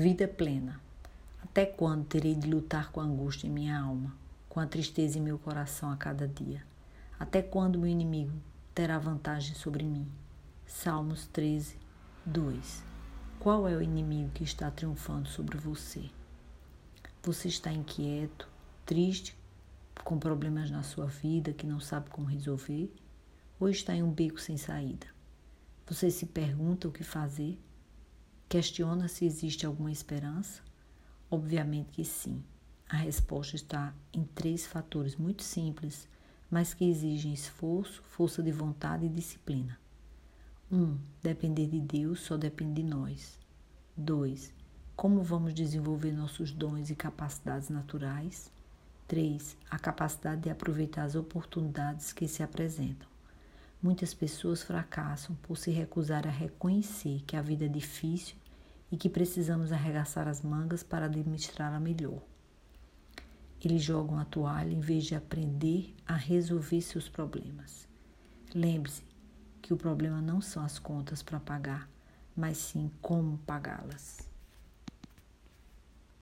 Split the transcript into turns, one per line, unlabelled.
Vida plena. Até quando terei de lutar com a angústia em minha alma, com a tristeza em meu coração a cada dia? Até quando meu inimigo terá vantagem sobre mim? Salmos 13, 2. Qual é o inimigo que está triunfando sobre você? Você está inquieto, triste, com problemas na sua vida que não sabe como resolver? Ou está em um beco sem saída? Você se pergunta o que fazer? Questiona se existe alguma esperança? Obviamente que sim. A resposta está em três fatores muito simples, mas que exigem esforço, força de vontade e disciplina. 1. Um, depender de Deus só depende de nós. 2. Como vamos desenvolver nossos dons e capacidades naturais? 3. A capacidade de aproveitar as oportunidades que se apresentam. Muitas pessoas fracassam por se recusar a reconhecer que a vida é difícil e que precisamos arregaçar as mangas para administrá-la melhor. Eles jogam a toalha em vez de aprender a resolver seus problemas. Lembre-se que o problema não são as contas para pagar, mas sim como pagá-las.